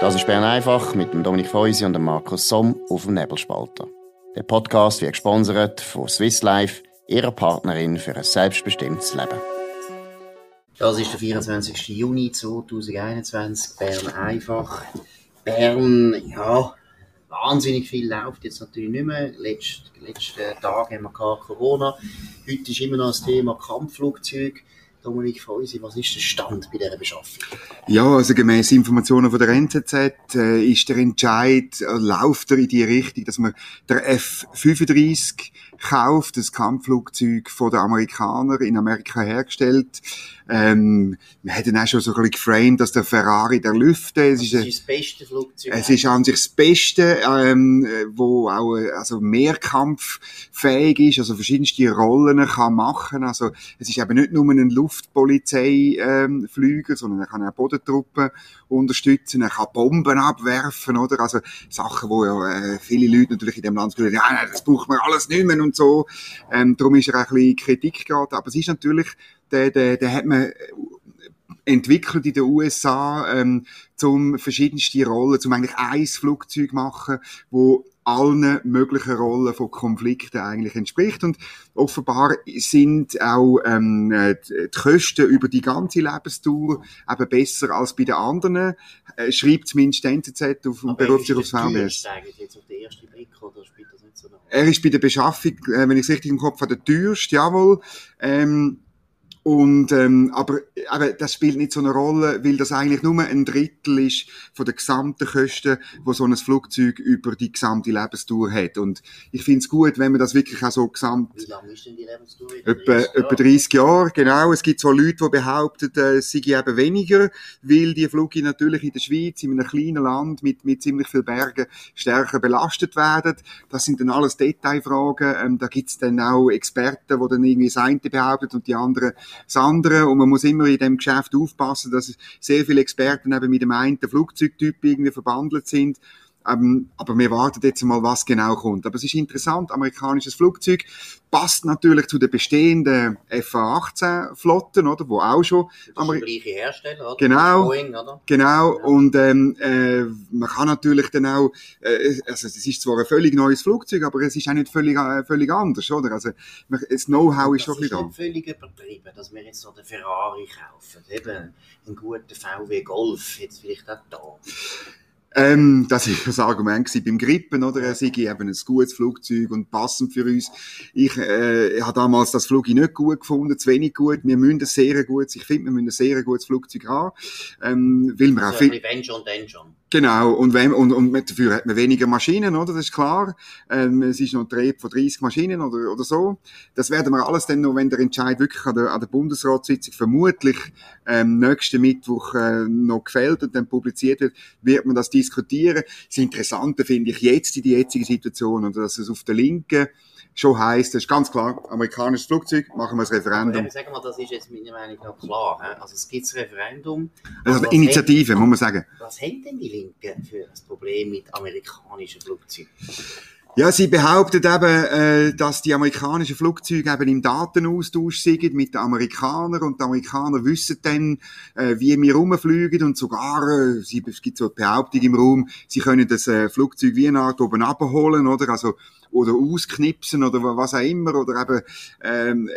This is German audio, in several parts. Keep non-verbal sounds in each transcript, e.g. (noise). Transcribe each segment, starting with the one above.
Das ist Bern einfach mit dem Dominik Feusi und dem Markus Somm auf dem Nebelspalter. Der Podcast wird gesponsert von Swiss Life, ihrer Partnerin für ein selbstbestimmtes Leben. Das ist der 24. Juni 2021, Bern einfach. Bern, ja, wahnsinnig viel läuft jetzt natürlich nicht mehr. Letzte, letzten Tage haben wir Corona. Heute ist immer noch das Thema Kampfflugzeug. Dominik Feusi, was ist der Stand bei dieser Beschaffung? Ja, also gemäß Informationen von der NZZ äh, ist der Entscheid, äh, läuft er in die Richtung, dass man der F-35 kauft, das Kampfflugzeug von den Amerikanern in Amerika hergestellt. Ähm, wir hätten auch schon so ein bisschen geframed, dass der Ferrari der Lüfte, es ist, ist das beste Flugzeug. Es ist an sich das Beste, ähm, wo auch also mehrkampffähig ist, also verschiedenste Rollen kann machen. Also es ist eben nicht nur ein Luftpolizeiflüger, ähm, sondern er kann auch Bodentruppen unterstützen, er kann Bomben abwerfen, oder? Also Sachen, wo ja äh, viele Leute natürlich in dem Land sagen, ja, das braucht man alles nicht mehr und so. Ähm, darum ist er ein bisschen Kritik geraten. Aber es ist natürlich, der, der, der hat man entwickelt in den USA, ähm, zum verschiedenste Rollen, zum eigentlich ein Flugzeug machen, wo allen möglichen Rollen von Konflikten eigentlich entspricht. Und offenbar sind auch ähm, die Kosten über die ganze Lebensdauer eben besser als bei den anderen, äh, schreibt zumindest die NZZ auf dem Berufsjahr aufs VBS. Er ist bei der Beschaffung, äh, wenn ich es richtig im Kopf habe, der teuerste, jawohl. Ähm, und, ähm, aber, aber das spielt nicht so eine Rolle, weil das eigentlich nur ein Drittel ist von der gesamten Kosten, wo so ein Flugzeug über die gesamte Lebensdauer hat. Und ich finde es gut, wenn man das wirklich auch so gesamt... Wie lange ist denn die Lebensdauer? Etwa, etwa 30 Jahre, genau. Es gibt so Leute, die behaupten, äh, es sei eben weniger, weil die Flüge natürlich in der Schweiz, in einem kleinen Land mit, mit ziemlich vielen Bergen, stärker belastet werden. Das sind dann alles Detailfragen. Ähm, da gibt's dann auch Experten, die dann irgendwie das eine behaupten und die anderen das andere. Und man muss immer in dem Geschäft aufpassen, dass sehr viele Experten eben mit dem einen Flugzeugtyp irgendwie verbandelt sind. Ähm, aber wir warten jetzt mal, was genau kommt. Aber es ist interessant, amerikanisches Flugzeug passt natürlich zu den bestehenden FA-18-Flotten, oder, wo auch schon... Das ist der gleiche Hersteller, oder? Genau, Boeing, oder? genau, ja. und ähm, äh, man kann natürlich dann auch, äh, also es ist zwar ein völlig neues Flugzeug, aber es ist auch nicht völlig, äh, völlig anders, oder? Also das Know-how ist schon ein bisschen da. Das ist völlig übertrieben, dass wir jetzt so den Ferrari kaufen, eben einen guten VW Golf, jetzt vielleicht auch da. Ähm, das ist das Argument beim Grippen, oder? Er sei eben ein gutes Flugzeug und passend für uns. Ich, äh, habe damals das Flug nicht gut gefunden, zu wenig gut. Wir müssen ein sehr gutes, ich finde, wir müssen ein sehr gutes Flugzeug haben. Ähm, weil wir also auch viel... Wenn schon, dann schon. Genau, und, wenn, und, und dafür hat man weniger Maschinen, oder? Das ist klar. Ähm, es ist noch ein Dreh von 30 Maschinen oder, oder so. Das werden wir alles dann noch, wenn der Entscheid wirklich an der, an der Bundesratssitzung vermutlich ähm, nächsten Mittwoch äh, noch gefällt und dann publiziert wird, wird man das diskutieren. Das Interessante finde ich jetzt in die jetzige Situation, oder dass es auf der Linken schon heisst, das ist ganz klar, amerikanisches Flugzeug, machen wir das Referendum. Aber sagen wir, das ist jetzt meiner Meinung nach klar. He? Also es gibt das Referendum. Also eine Initiative, haben, muss man sagen. Was haben denn die Linken für ein Problem mit amerikanischen Flugzeugen? Ja, sie behauptet eben, äh, dass die amerikanischen Flugzeuge eben im Datenaustausch sind mit den Amerikanern und die Amerikaner wissen dann, äh, wie wir rumfliegen und sogar, äh, sie, es gibt so eine Behauptung im Raum, sie können das äh, Flugzeug wie eine Art oben abholen, oder? Also oder ausknipsen oder was auch immer oder eben ähm,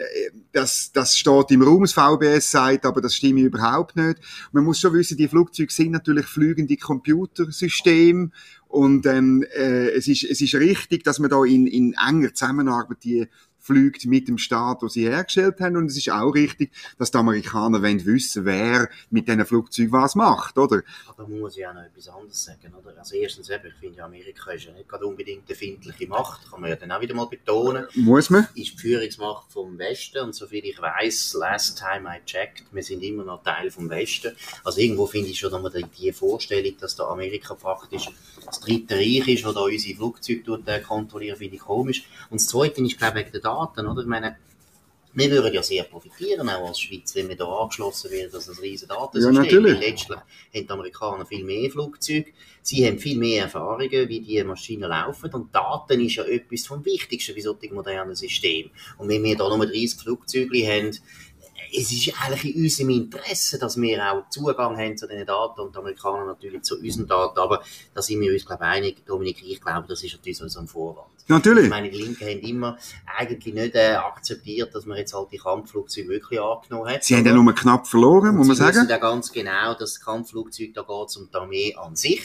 das das steht im Raum das VBS sagt aber das stimmt überhaupt nicht man muss schon wissen die Flugzeuge sind natürlich flügende Computersysteme und ähm, äh, es, ist, es ist richtig, dass man da in, in enger Zusammenarbeit die fliegt mit dem Staat, den sie hergestellt haben. Und es ist auch richtig, dass die Amerikaner wollen wissen, wer mit diesen Flugzeugen was macht, oder? Aber man muss ja auch noch etwas anderes sagen, oder? Also erstens eben, ich finde, Amerika ist ja nicht gerade unbedingt eine findliche Macht, kann man ja dann auch wieder mal betonen. Muss man? Ist die Führungsmacht vom Westen und soviel ich weiß, last time I checked, wir sind immer noch Teil vom Westen. Also irgendwo finde ich schon nochmal die Vorstellung, dass da Amerika praktisch das dritte Reich ist, das da unsere Flugzeuge äh, kontrolliert, finde ich komisch. Und das zweite ist, glaube ich, wegen der Daten, oder? Ich meine, wir würden ja sehr profitieren, auch als Schweiz, wenn wir da angeschlossen werden, dass ein riesen Datensystem. Ja, natürlich. Letztlich haben die Amerikaner viel mehr Flugzeuge, sie haben viel mehr Erfahrungen, wie die Maschinen laufen und Daten ist ja etwas vom Wichtigsten bei solchen modernen Systemen. Und wenn wir da nur 30 Flugzeuge haben, es ist eigentlich in unserem Interesse, dass wir auch Zugang haben zu diesen Daten und die Amerikaner natürlich zu unseren Daten. Aber da sind wir uns, glaube ich, einig. Dominik, ich glaube, das ist natürlich so ein Vorwand. Natürlich. Ich meine, die Linken haben immer eigentlich nicht äh, akzeptiert, dass man jetzt halt die Kampfflugzeuge wirklich angenommen hat. Sie haben ja nur knapp verloren, muss man sagen. Sie wissen ja ganz genau, dass Kampfflugzeuge, da geht es um die Armee an sich.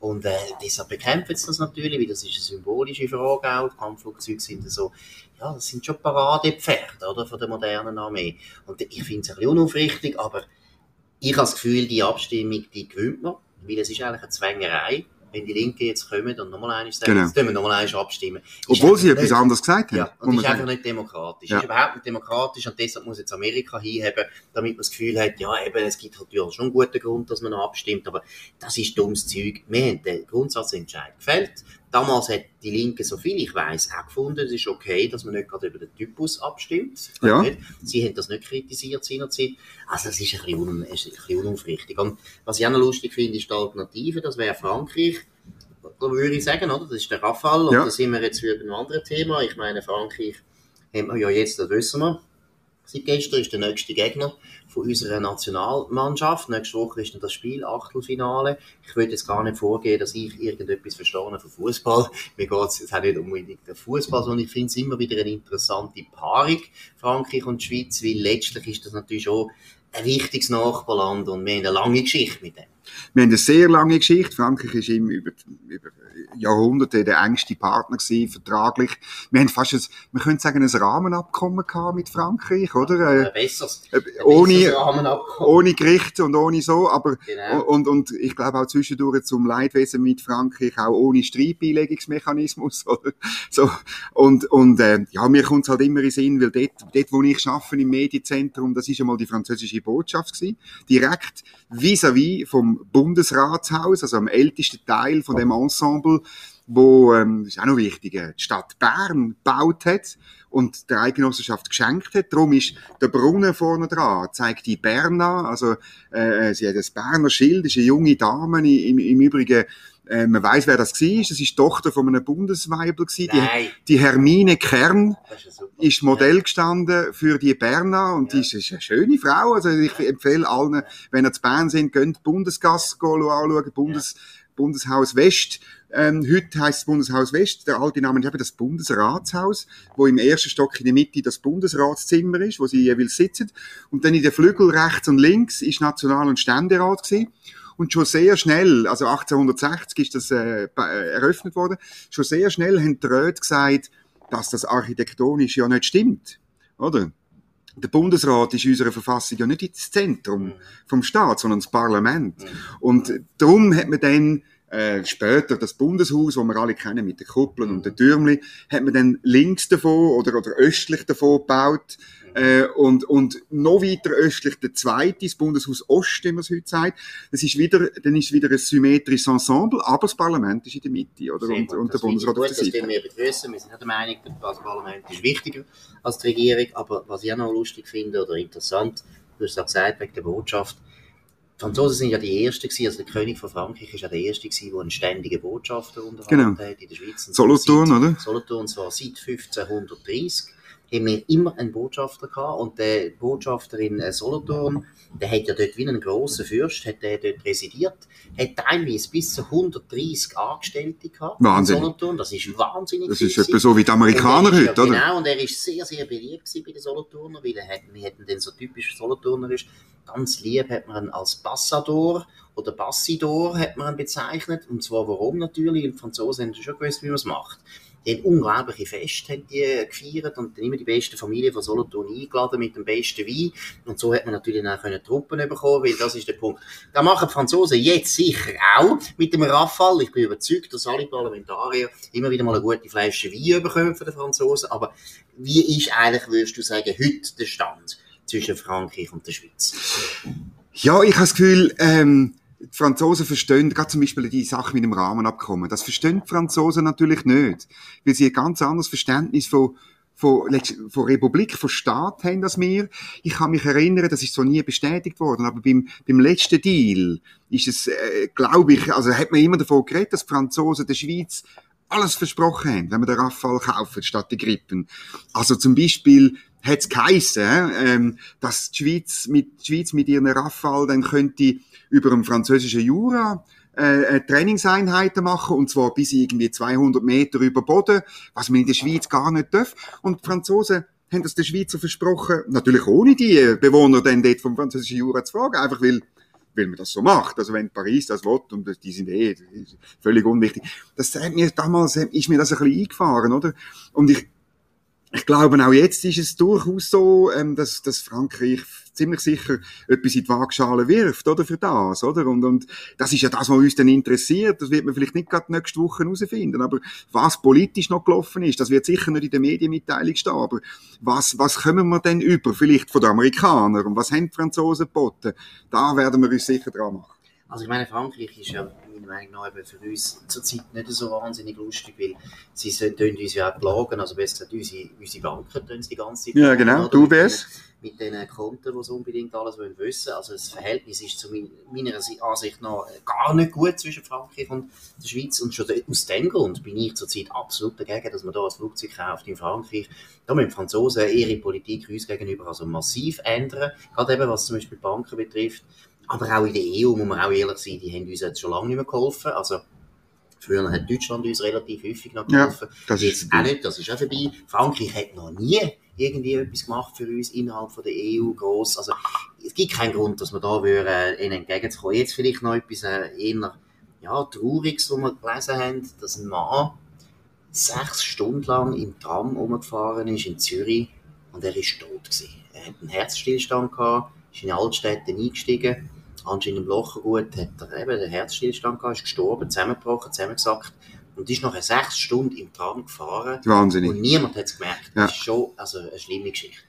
Und äh, deshalb bekämpfen sie das natürlich, weil das ist eine symbolische Frage auch. Die Kampfflugzeuge sind so, ja, das sind schon Paradepferde, oder, von der modernen Armee. Und ich finde es ein bisschen unaufrichtig, aber ich habe das Gefühl, die Abstimmung, die gewinnt man, weil es ist eigentlich eine Zwängerei wenn die Linke jetzt kommen und nochmal eines sagen, genau. jetzt wir nochmal eines abstimmen. Obwohl sie etwas anderes gesagt haben. Ja, und das ist einfach nicht demokratisch. Ja. ist überhaupt nicht demokratisch und deshalb muss jetzt Amerika hinheben, damit man das Gefühl hat, ja, eben, es gibt halt ja schon einen guten Grund, dass man noch abstimmt, aber das ist dummes Zeug. Wir haben den Grundsatzentscheid gefällt. Damals hat die Linke, so viel ich weiß, auch gefunden, es ist okay, dass man nicht gerade über den Typus abstimmt. Ja. Sie haben das nicht kritisiert seinerzeit. Also, es ist ein bisschen, un, ein bisschen unaufrichtig. Und was ich auch noch lustig finde, ist die Alternative, das wäre Frankreich. Da würde ich sagen, oder? Das ist der Rafale. Und ja. da sind wir jetzt für ein anderes Thema. Ich meine, Frankreich haben wir ja jetzt, das wissen wir, Seit gestern ist der nächste Gegner von unserer Nationalmannschaft. Nächste Woche ist dann das Spiel, Achtelfinale. Ich würde jetzt gar nicht vorgehen, dass ich irgendetwas verstehe von Fußball. Mir geht es auch nicht unbedingt der Fußball, sondern ich finde es immer wieder eine interessante Paarung, Frankreich und Schweiz, weil letztlich ist das natürlich schon ein wichtiges Nachbarland und wir haben eine lange Geschichte mit dem. Wir haben eine sehr lange Geschichte. Frankreich ist immer über, über Jahrhunderte der engste Partner gewesen, vertraglich. Wir haben fast ein, man könnte sagen, ein Rahmenabkommen gehabt mit Frankreich, oder? Ein äh, besseres, ein ohne, ohne Gericht und ohne so, aber, genau. und, und ich glaube auch zwischendurch zum Leidwesen mit Frankreich auch ohne Streitbeilegungsmechanismus, (laughs) oder? So. Und, und, äh, ja, mir kommt es halt immer in Sinn, weil dort, dort, wo ich arbeite im Medienzentrum, das ist einmal die französische Botschaft gewesen, direkt vis-à-vis -vis vom Bundesratshaus, also am ältesten Teil von dem Ensemble, wo, ähm, ist auch noch wichtig, äh, die Stadt Bern gebaut hat und der Eidgenossenschaft geschenkt hat. Darum ist der Brunnen vorne dran, zeigt die Berna, also äh, sie hat das Berner Schild, ist eine junge Dame, im, im Übrigen äh, man weiß, wer das war. Das ist die Tochter von einem Bundesweibel. Die, die Hermine Kern ist, ist, Modell gestanden für die Berna und ja. die ist, eine schöne Frau. Also ich empfehle allen, wenn ihr zu Bern sind, könnt Bundesgasse anschauen, Bundes, ja. Bundeshaus West. Ähm, heute heißt es Bundeshaus West. Der alte Name ist eben das Bundesratshaus, wo im ersten Stock in der Mitte das Bundesratszimmer ist, wo sie jeweils sitzen. Und dann in den Flügel rechts und links ist National- und Ständerat gewesen. Und schon sehr schnell, also 1860 ist das äh, äh, eröffnet worden, schon sehr schnell haben die Räte gesagt, dass das architektonisch ja nicht stimmt. Oder? Der Bundesrat ist unserer Verfassung ja nicht das Zentrum vom Staat, sondern das Parlament. Und darum hat man dann äh, später das Bundeshaus, wo wir alle kennen mit den Kuppeln und den Türmli, hat man dann links davon oder, oder östlich davon gebaut äh, und, und noch weiter östlich der zweite, das Bundeshaus Ost, wie man es heute sagt. Das ist wieder, dann ist wieder ein symmetrisches Ensemble, aber das Parlament ist in der Mitte, oder? und, und der Bundesrat auf der Seite. Das wir begrüßen. Wir sind nicht der Meinung, das Parlament ist wichtiger als die Regierung, aber was ich auch noch lustig finde oder interessant, du hast es auch gesagt, wegen der Botschaft, die Franzosen sind ja die Ersten gewesen, also der König von Frankreich ist ja der Erste gewesen, der einen ständigen Botschafter unterhalten genau. hat in der Schweiz. Solothurn, oder? Solothurn, zwar seit 1530 haben wir immer einen Botschafter gehabt und der Botschafter in äh, Solothurn, der hat ja dort wie ein grosser Fürst, hat der dort residiert, hat teilweise bis zu 130 Angestellte gehabt Wahnsinn. in Solothurn, das ist wahnsinnig Das ist etwa so wie die Amerikaner heute, ja, oder? Genau, und er ist sehr, sehr beliebt bei den Solothurner, weil er hat, wir hätten den so typisch Solothurner ist, ganz lieb hat man ihn als Passador oder Bassidor hat man ihn bezeichnet, und zwar warum natürlich, die Franzosen haben schon gewusst, wie man es macht. Haben unglaubliche Feste haben die gefeiert und dann immer die beste Familie von Solothurn eingeladen mit dem besten Wein. Und so hat man natürlich dann können Truppen bekommen, weil das ist der Punkt. Da machen die Franzosen jetzt sicher auch mit dem Rafale. Ich bin überzeugt, dass alle Parlamentarier immer wieder mal eine gute Flasche Wein bekommen von den Franzosen. Aber wie ist eigentlich, würdest du sagen, heute der Stand zwischen Frankreich und der Schweiz? Ja, ich habe das Gefühl, ähm, die Franzosen verstehen, gerade zum Beispiel die Sache mit dem Rahmenabkommen, das verstehen die Franzosen natürlich nicht, weil sie ein ganz anderes Verständnis von von, Republik, von Staat haben das wir. Ich kann mich erinnern, das ist so nie bestätigt worden, aber beim, beim letzten Deal ist es, äh, glaube ich, also hat man immer davon geredet, dass die Franzosen der Schweiz alles versprochen haben, wenn wir den Rafale kaufen statt die Grippen. Also zum Beispiel hat es geheissen, ähm, dass die Schweiz mit, die Schweiz mit ihren Rafale dann könnte über dem französischen Jura äh, Trainingseinheiten machen, und zwar bis irgendwie 200 Meter über Boden, was man in der Schweiz gar nicht darf. Und die Franzosen haben das den Schweizer versprochen, natürlich ohne die Bewohner dann dort vom französischen Jura zu fragen, einfach weil weil man das so macht. Also wenn Paris das will, und die sind eh völlig unwichtig. Das hat mir damals, ist mir das ein bisschen eingefahren, oder? Und ich, ich glaube, auch jetzt ist es durchaus so, ähm, dass, dass Frankreich ziemlich sicher etwas in die Waagschale wirft, oder, für das, oder? Und, und das ist ja das, was uns dann interessiert. Das wird man vielleicht nicht gerade nächste Woche herausfinden. Aber was politisch noch gelaufen ist, das wird sicher nicht in der Medienmitteilung stehen. Aber was, was kommen wir denn über? Vielleicht von den Amerikanern? Und was haben die Franzosen geboten? Da werden wir uns sicher dran machen. Also ich meine, Frankreich ist ja meiner Meinung nach eben für uns zurzeit nicht so wahnsinnig lustig, weil sie tun uns ja auch plagen, also besser gesagt, unsere, unsere Banken tun sie die ganze Zeit Ja, genau, du wärst mit den Konten, die sie unbedingt alles wollen wissen. Also das Verhältnis ist zu meiner Ansicht nach gar nicht gut zwischen Frankreich und der Schweiz. Und schon aus dem Grund bin ich zurzeit absolut dagegen, dass man da ein Flugzeug kauft in Frankreich. Da müssen die Franzosen ihre Politik uns gegenüber also massiv ändern. Gerade eben, was zum Beispiel Banken betrifft. Aber auch in der EU, muss man auch ehrlich sein, die haben uns jetzt schon lange nicht mehr geholfen. Also Früher hat Deutschland uns relativ häufig noch geholfen. Ja, das ist auch nicht, das ist auch vorbei. Frankreich hat noch nie irgendwie etwas gemacht für uns innerhalb von der EU groß. Also es gibt keinen Grund, dass wir da würden, äh, ihnen entgegenzukommen. Jetzt vielleicht noch etwas äh, eher ja, Trauriges, was wir gelesen haben, dass ein Mann sechs Stunden lang im Tram umgefahren ist in Zürich und er ist tot gewesen. Er hat einen Herzstillstand gehabt, ist in Altstädte eingestiegen, anscheinend im Lochergut hat er eben den Herzstillstand gehabt, ist gestorben, zusammengebrochen, zusammengesackt und ist nachher sechs Stunden im Tram gefahren. Wahnsinnig. Und niemand hat es gemerkt. Ja. Das ist schon also eine schlimme Geschichte.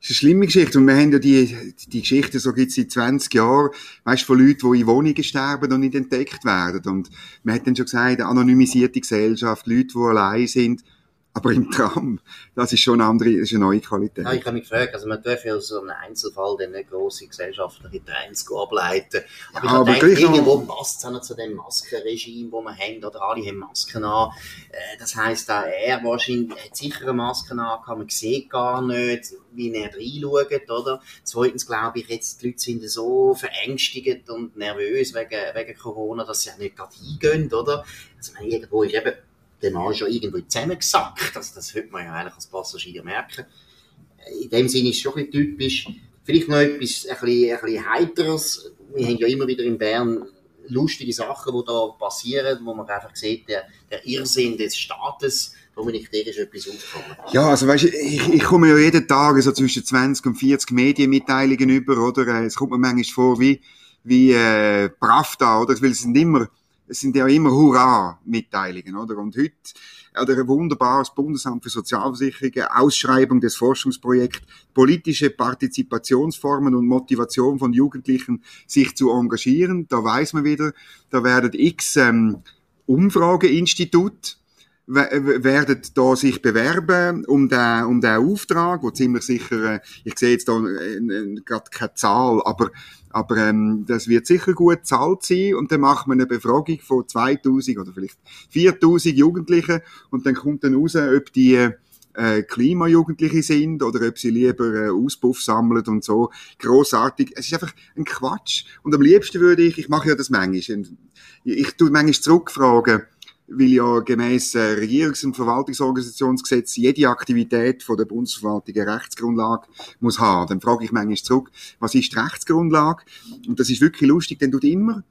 Das ist eine schlimme Geschichte. Und wir haben ja die, die Geschichte, so gibt es seit 20 Jahren, weißt, von Leuten, die in Wohnungen sterben und nicht entdeckt werden. Und man hat dann schon gesagt, eine anonymisierte Gesellschaft, Leute, die allein sind, aber im Tram, das ist schon eine andere, das ist eine neue Qualität. Ja, ich habe mich gefragt, also man darf ja aus so einem Einzelfall dann nicht grosse gesellschaftliche Trends ableiten. Aber ja, ich aber denke, irgendwo passt es zu dem Maskenregime, das wir haben, oder alle haben Masken an. Äh, das heisst, auch er wahrscheinlich hat sicher eine Maske an, man sieht gar nicht, wie er reinschaut, oder? Zweitens glaube ich, jetzt die Leute sind so verängstigt und nervös wegen, wegen Corona, dass sie auch nicht gerade hingehen, oder? Also, man, irgendwo ist eben der Mann ist ja irgendwo zusammengesackt. Also das wird man ja eigentlich als Passagier merken. In dem Sinne ist es schon ein bisschen typisch. Vielleicht noch etwas ein bisschen, ein bisschen heiteres. Wir haben ja immer wieder in Bern lustige Sachen, die da passieren, wo man einfach sieht, der, der Irrsinn des Staates, Dominik, dir ist etwas aufgekommen. Ja, also weißt, ich, ich komme ja jeden Tag so zwischen 20 und 40 Medienmitteilungen über, oder? Es kommt mir manchmal vor wie, wie äh, Pravda, oder? Weil es sind immer es sind ja immer Hurra-Mitteilungen, oder? Und heute, oder ein wunderbares Bundesamt für Sozialversicherungen, Ausschreibung des Forschungsprojekts, politische Partizipationsformen und Motivation von Jugendlichen, sich zu engagieren. Da weiß man wieder, da werden x ähm, Umfrageinstitut werden da sich bewerben um den, um den Auftrag, wo ziemlich sicher, äh, ich sehe jetzt da äh, äh, gerade keine Zahl, aber aber ähm, das wird sicher gut zahlt sein und dann macht man eine Befragung von 2000 oder vielleicht 4000 Jugendlichen und dann kommt dann raus, ob die äh, Klimajugendliche sind oder ob sie lieber äh, Auspuff sammeln und so. Großartig. Es ist einfach ein Quatsch. Und am liebsten würde ich, ich mache ja das manchmal, ich tue manchmal zurückfragen, weil ja gemäß äh, Regierungs- und Verwaltungsorganisationsgesetz jede Aktivität von der Bundesverwaltung eine Rechtsgrundlage muss haben. Dann frage ich manchmal zurück, was ist die Rechtsgrundlage? Und das ist wirklich lustig, denn tut immer,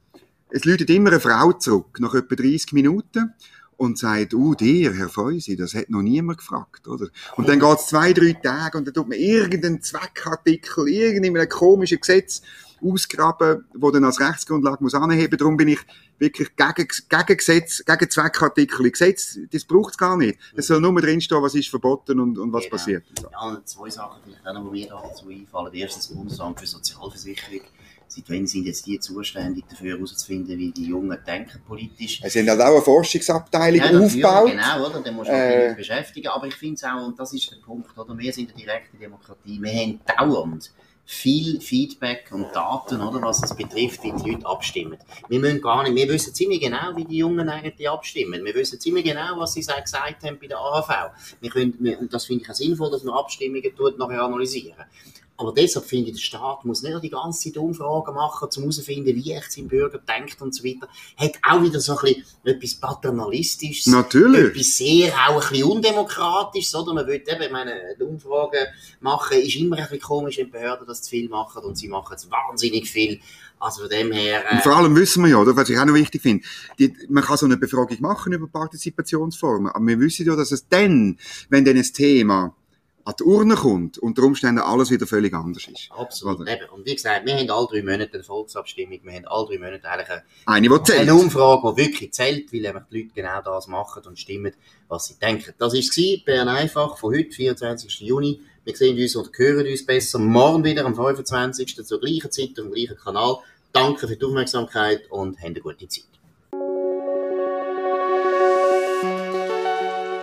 es läutet immer eine Frau zurück, nach etwa 30 Minuten, und sagt, uh, dir, Herr Feusi, das hat noch niemand gefragt, oder? Und dann geht's zwei, drei Tage und dann tut man irgendeinen Zweckartikel, irgendein komisches Gesetz ausgraben, wo dann als Rechtsgrundlage muss anheben. Darum bin ich wirklich gegen, gegen Gesetz, gegen Zweckartikel. Gesetz, das braucht es gar nicht. Es soll nur drinstehen, was ist verboten und, und was genau. passiert. Ja, zwei Sachen, vielleicht auch noch, die mir dazu einfallen. Erstens, das Bundesamt für Sozialversicherung. Seit wann sind jetzt die zuständig dafür herauszufinden, wie die Jungen denken politisch? Es sind halt auch eine Forschungsabteilung ja, aufgebaut. Genau, oder? Da muss man äh, beschäftigen. Aber ich finde es auch, und das ist der Punkt, oder? Wir sind eine direkte Demokratie. Wir haben dauernd viel Feedback und Daten, oder, was es betrifft, wie die Leute abstimmen. Wir müssen gar nicht, wir wissen ziemlich genau, wie die Jungen eigentlich abstimmen. Wir wissen ziemlich genau, was sie gesagt haben bei der AHV. Wir können, und das finde ich auch sinnvoll, dass man Abstimmungen tut, nachher analysieren. Aber deshalb finde ich, der Staat muss nicht die ganze Zeit Umfragen machen, um herauszufinden, wie echt sein Bürger denkt und so weiter. Hat auch wieder so ein bisschen etwas Paternalistisches. Natürlich. Etwas sehr auch ein bisschen undemokratisches, oder? Man will eben, ich meine, Umfragen machen ist immer ein bisschen komisch, wenn Behörden das zu viel machen und sie machen es wahnsinnig viel. Also von dem her... Äh und vor allem wissen wir ja, oder, was ich auch noch wichtig finde, die, man kann so eine Befragung machen über Partizipationsformen, aber wir wissen ja, dass es dann, wenn dann ein Thema an die Urne kommt, unter Umständen alles wieder völlig anders ist. Absolut. Eben. Und wie gesagt, wir haben alle drei Monate eine Volksabstimmung, wir haben alle drei Monate eigentlich eine, eine, zählt. eine Umfrage, die wirklich zählt, weil die Leute genau das machen und stimmen, was sie denken. Das war es, Bern einfach, von heute, 24. Juni. Wir sehen uns und hören uns besser morgen wieder am 25. zur gleichen Zeit auf dem gleichen Kanal. Danke für die Aufmerksamkeit und habt eine gute Zeit.